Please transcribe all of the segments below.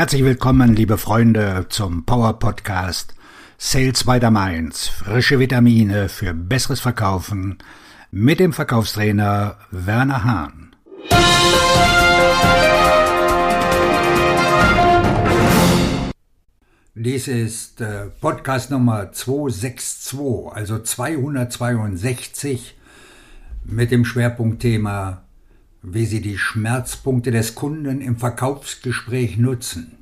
Herzlich willkommen, liebe Freunde, zum Power Podcast Sales by the Mainz. Frische Vitamine für besseres Verkaufen mit dem Verkaufstrainer Werner Hahn. Dies ist äh, Podcast Nummer 262, also 262 mit dem Schwerpunktthema wie Sie die Schmerzpunkte des Kunden im Verkaufsgespräch nutzen.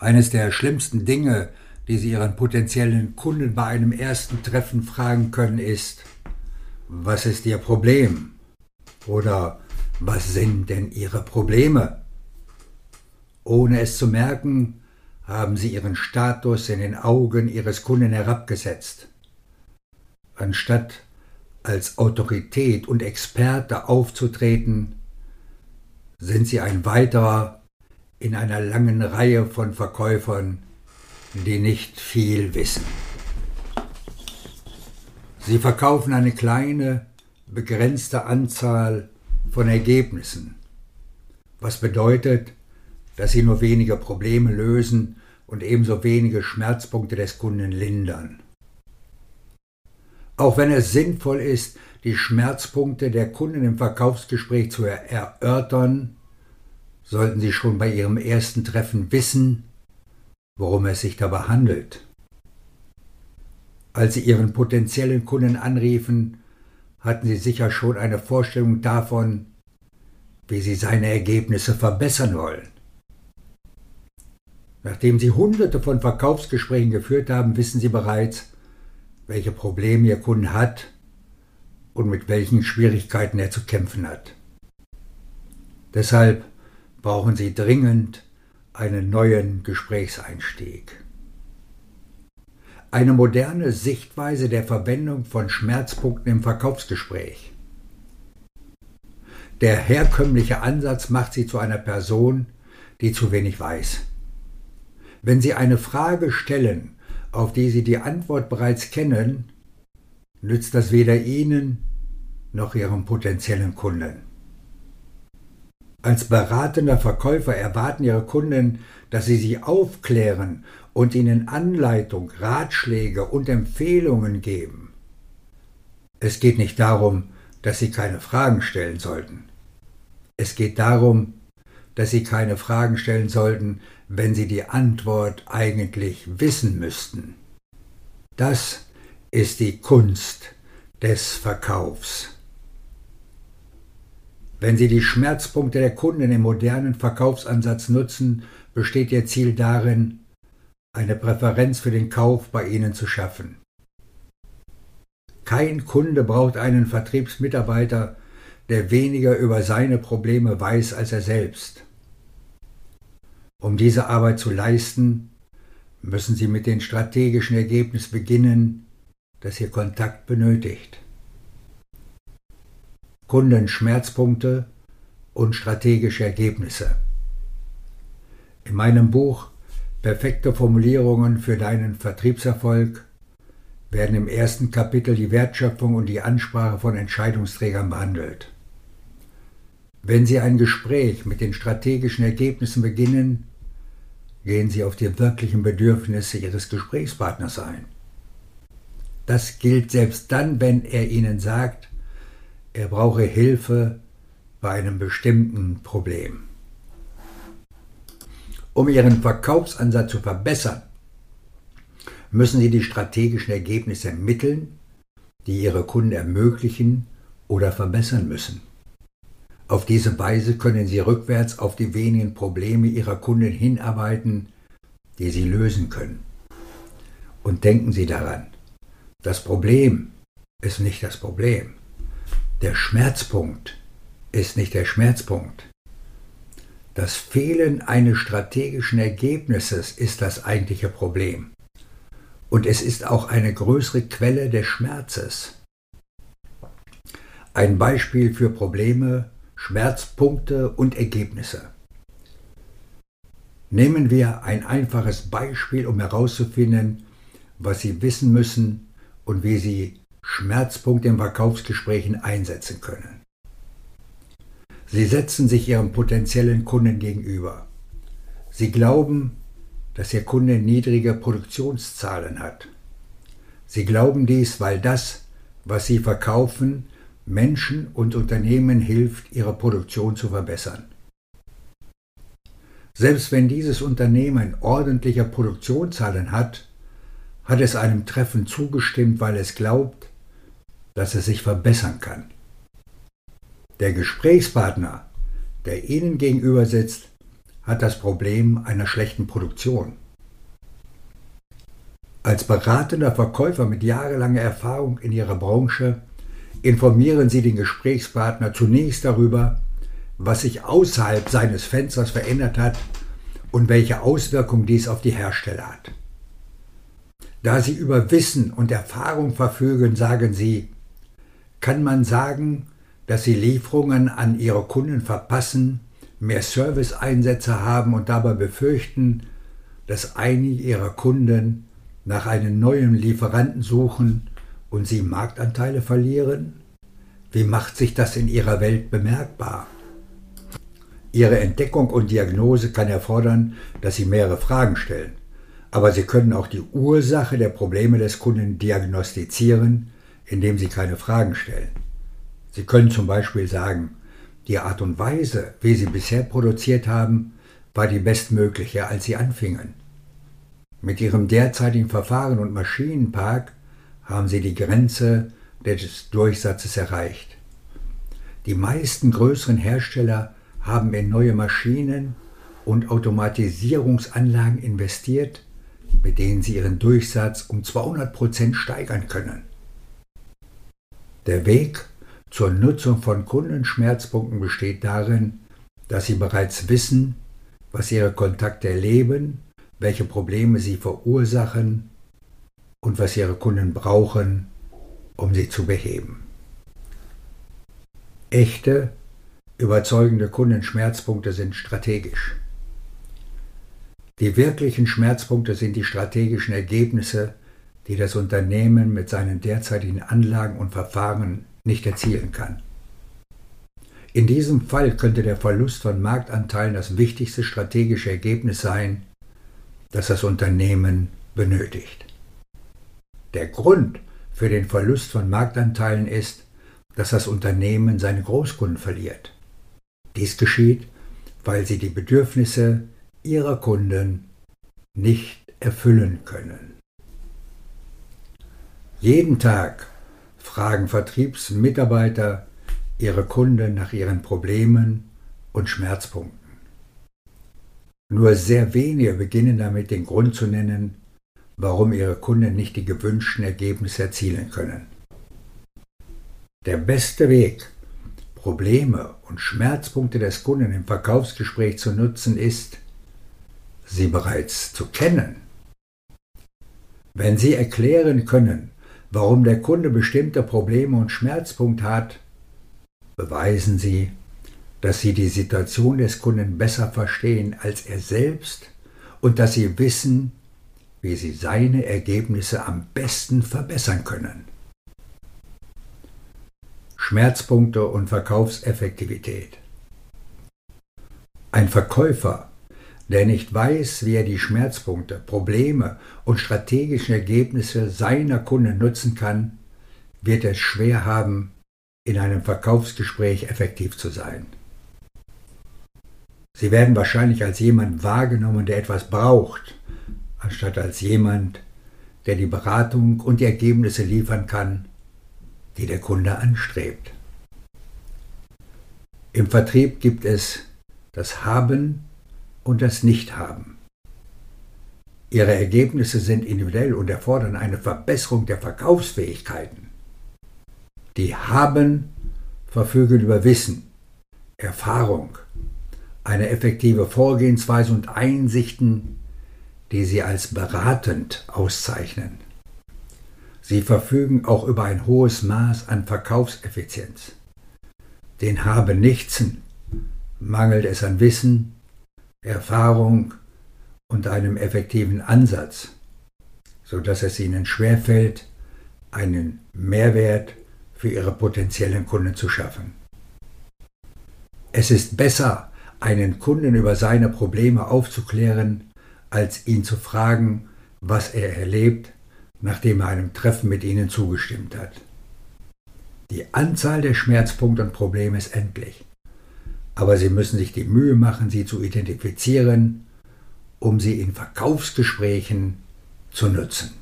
Eines der schlimmsten Dinge, die Sie Ihren potenziellen Kunden bei einem ersten Treffen fragen können, ist, was ist Ihr Problem? Oder was sind denn Ihre Probleme? Ohne es zu merken, haben Sie Ihren Status in den Augen Ihres Kunden herabgesetzt. Anstatt als Autorität und Experte aufzutreten, sind sie ein weiterer in einer langen Reihe von Verkäufern, die nicht viel wissen. Sie verkaufen eine kleine, begrenzte Anzahl von Ergebnissen, was bedeutet, dass sie nur wenige Probleme lösen und ebenso wenige Schmerzpunkte des Kunden lindern. Auch wenn es sinnvoll ist, die Schmerzpunkte der Kunden im Verkaufsgespräch zu erörtern, sollten Sie schon bei Ihrem ersten Treffen wissen, worum es sich dabei handelt. Als Sie Ihren potenziellen Kunden anriefen, hatten Sie sicher schon eine Vorstellung davon, wie Sie seine Ergebnisse verbessern wollen. Nachdem Sie hunderte von Verkaufsgesprächen geführt haben, wissen Sie bereits, welche Probleme Ihr Kunde hat und mit welchen Schwierigkeiten er zu kämpfen hat. Deshalb brauchen Sie dringend einen neuen Gesprächseinstieg. Eine moderne Sichtweise der Verwendung von Schmerzpunkten im Verkaufsgespräch. Der herkömmliche Ansatz macht Sie zu einer Person, die zu wenig weiß. Wenn Sie eine Frage stellen, auf die Sie die Antwort bereits kennen, nützt das weder Ihnen noch Ihrem potenziellen Kunden. Als beratender Verkäufer erwarten Ihre Kunden, dass Sie sie aufklären und ihnen Anleitung, Ratschläge und Empfehlungen geben. Es geht nicht darum, dass Sie keine Fragen stellen sollten. Es geht darum, dass Sie keine Fragen stellen sollten, wenn Sie die Antwort eigentlich wissen müssten. Das ist die Kunst des Verkaufs. Wenn Sie die Schmerzpunkte der Kunden im modernen Verkaufsansatz nutzen, besteht Ihr Ziel darin, eine Präferenz für den Kauf bei Ihnen zu schaffen. Kein Kunde braucht einen Vertriebsmitarbeiter, der weniger über seine Probleme weiß als er selbst. Um diese Arbeit zu leisten, müssen Sie mit dem strategischen Ergebnis beginnen, das Ihr Kontakt benötigt. Kundenschmerzpunkte und strategische Ergebnisse. In meinem Buch Perfekte Formulierungen für deinen Vertriebserfolg werden im ersten Kapitel die Wertschöpfung und die Ansprache von Entscheidungsträgern behandelt. Wenn Sie ein Gespräch mit den strategischen Ergebnissen beginnen, Gehen Sie auf die wirklichen Bedürfnisse Ihres Gesprächspartners ein. Das gilt selbst dann, wenn er Ihnen sagt, er brauche Hilfe bei einem bestimmten Problem. Um Ihren Verkaufsansatz zu verbessern, müssen Sie die strategischen Ergebnisse ermitteln, die Ihre Kunden ermöglichen oder verbessern müssen. Auf diese Weise können Sie rückwärts auf die wenigen Probleme Ihrer Kunden hinarbeiten, die Sie lösen können. Und denken Sie daran, das Problem ist nicht das Problem. Der Schmerzpunkt ist nicht der Schmerzpunkt. Das Fehlen eines strategischen Ergebnisses ist das eigentliche Problem. Und es ist auch eine größere Quelle des Schmerzes. Ein Beispiel für Probleme Schmerzpunkte und Ergebnisse. Nehmen wir ein einfaches Beispiel, um herauszufinden, was Sie wissen müssen und wie Sie Schmerzpunkte in Verkaufsgesprächen einsetzen können. Sie setzen sich Ihrem potenziellen Kunden gegenüber. Sie glauben, dass Ihr Kunde niedrige Produktionszahlen hat. Sie glauben dies, weil das, was Sie verkaufen, Menschen und Unternehmen hilft, ihre Produktion zu verbessern. Selbst wenn dieses Unternehmen ordentliche Produktionszahlen hat, hat es einem Treffen zugestimmt, weil es glaubt, dass es sich verbessern kann. Der Gesprächspartner, der Ihnen gegenüber sitzt, hat das Problem einer schlechten Produktion. Als beratender Verkäufer mit jahrelanger Erfahrung in Ihrer Branche informieren Sie den Gesprächspartner zunächst darüber, was sich außerhalb seines Fensters verändert hat und welche Auswirkungen dies auf die Hersteller hat. Da Sie über Wissen und Erfahrung verfügen, sagen Sie, kann man sagen, dass Sie Lieferungen an Ihre Kunden verpassen, mehr Serviceeinsätze haben und dabei befürchten, dass einige Ihrer Kunden nach einem neuen Lieferanten suchen und Sie Marktanteile verlieren? Wie macht sich das in Ihrer Welt bemerkbar? Ihre Entdeckung und Diagnose kann erfordern, dass Sie mehrere Fragen stellen. Aber Sie können auch die Ursache der Probleme des Kunden diagnostizieren, indem Sie keine Fragen stellen. Sie können zum Beispiel sagen, die Art und Weise, wie Sie bisher produziert haben, war die bestmögliche, als Sie anfingen. Mit Ihrem derzeitigen Verfahren und Maschinenpark haben Sie die Grenze des Durchsatzes erreicht. Die meisten größeren Hersteller haben in neue Maschinen und Automatisierungsanlagen investiert, mit denen sie ihren Durchsatz um 200 Prozent steigern können. Der Weg zur Nutzung von Kundenschmerzpunkten besteht darin, dass sie bereits wissen, was ihre Kontakte erleben, welche Probleme sie verursachen und was ihre Kunden brauchen, um sie zu beheben. Echte, überzeugende Kundenschmerzpunkte sind strategisch. Die wirklichen Schmerzpunkte sind die strategischen Ergebnisse, die das Unternehmen mit seinen derzeitigen Anlagen und Verfahren nicht erzielen kann. In diesem Fall könnte der Verlust von Marktanteilen das wichtigste strategische Ergebnis sein, das das Unternehmen benötigt. Der Grund für den Verlust von Marktanteilen ist, dass das Unternehmen seine Großkunden verliert. Dies geschieht, weil sie die Bedürfnisse ihrer Kunden nicht erfüllen können. Jeden Tag fragen Vertriebsmitarbeiter ihre Kunden nach ihren Problemen und Schmerzpunkten. Nur sehr wenige beginnen damit den Grund zu nennen, warum ihre Kunden nicht die gewünschten Ergebnisse erzielen können. Der beste Weg, Probleme und Schmerzpunkte des Kunden im Verkaufsgespräch zu nutzen, ist, sie bereits zu kennen. Wenn Sie erklären können, warum der Kunde bestimmte Probleme und Schmerzpunkte hat, beweisen Sie, dass Sie die Situation des Kunden besser verstehen als er selbst und dass Sie wissen, wie Sie seine Ergebnisse am besten verbessern können. Schmerzpunkte und Verkaufseffektivität. Ein Verkäufer der nicht weiß, wie er die Schmerzpunkte, Probleme und strategischen Ergebnisse seiner Kunden nutzen kann, wird es schwer haben, in einem Verkaufsgespräch effektiv zu sein. Sie werden wahrscheinlich als jemand wahrgenommen, der etwas braucht, anstatt als jemand, der die Beratung und die Ergebnisse liefern kann, die der Kunde anstrebt. Im Vertrieb gibt es das Haben und das Nichthaben. Ihre Ergebnisse sind individuell und erfordern eine Verbesserung der Verkaufsfähigkeiten. Die Haben verfügen über Wissen, Erfahrung, eine effektive Vorgehensweise und Einsichten, die sie als beratend auszeichnen. Sie verfügen auch über ein hohes Maß an Verkaufseffizienz. Den Haben Nichtsen mangelt es an Wissen, Erfahrung und einem effektiven Ansatz, so dass es ihnen schwerfällt, einen Mehrwert für ihre potenziellen Kunden zu schaffen. Es ist besser, einen Kunden über seine Probleme aufzuklären, als ihn zu fragen, was er erlebt, nachdem er einem Treffen mit ihnen zugestimmt hat. Die Anzahl der Schmerzpunkte und Probleme ist endlich, aber Sie müssen sich die Mühe machen, sie zu identifizieren, um sie in Verkaufsgesprächen zu nutzen.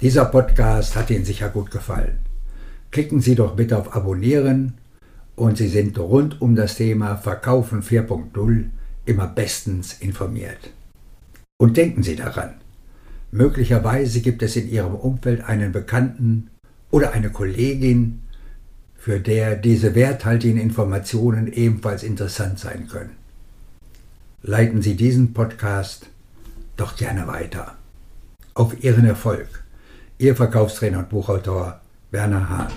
Dieser Podcast hat Ihnen sicher gut gefallen. Klicken Sie doch bitte auf Abonnieren und Sie sind rund um das Thema Verkaufen 4.0 immer bestens informiert. Und denken Sie daran, möglicherweise gibt es in Ihrem Umfeld einen Bekannten oder eine Kollegin, für der diese werthaltigen Informationen ebenfalls interessant sein können. Leiten Sie diesen Podcast doch gerne weiter. Auf Ihren Erfolg. Ihr Verkaufstrainer und Buchautor Werner Hahn.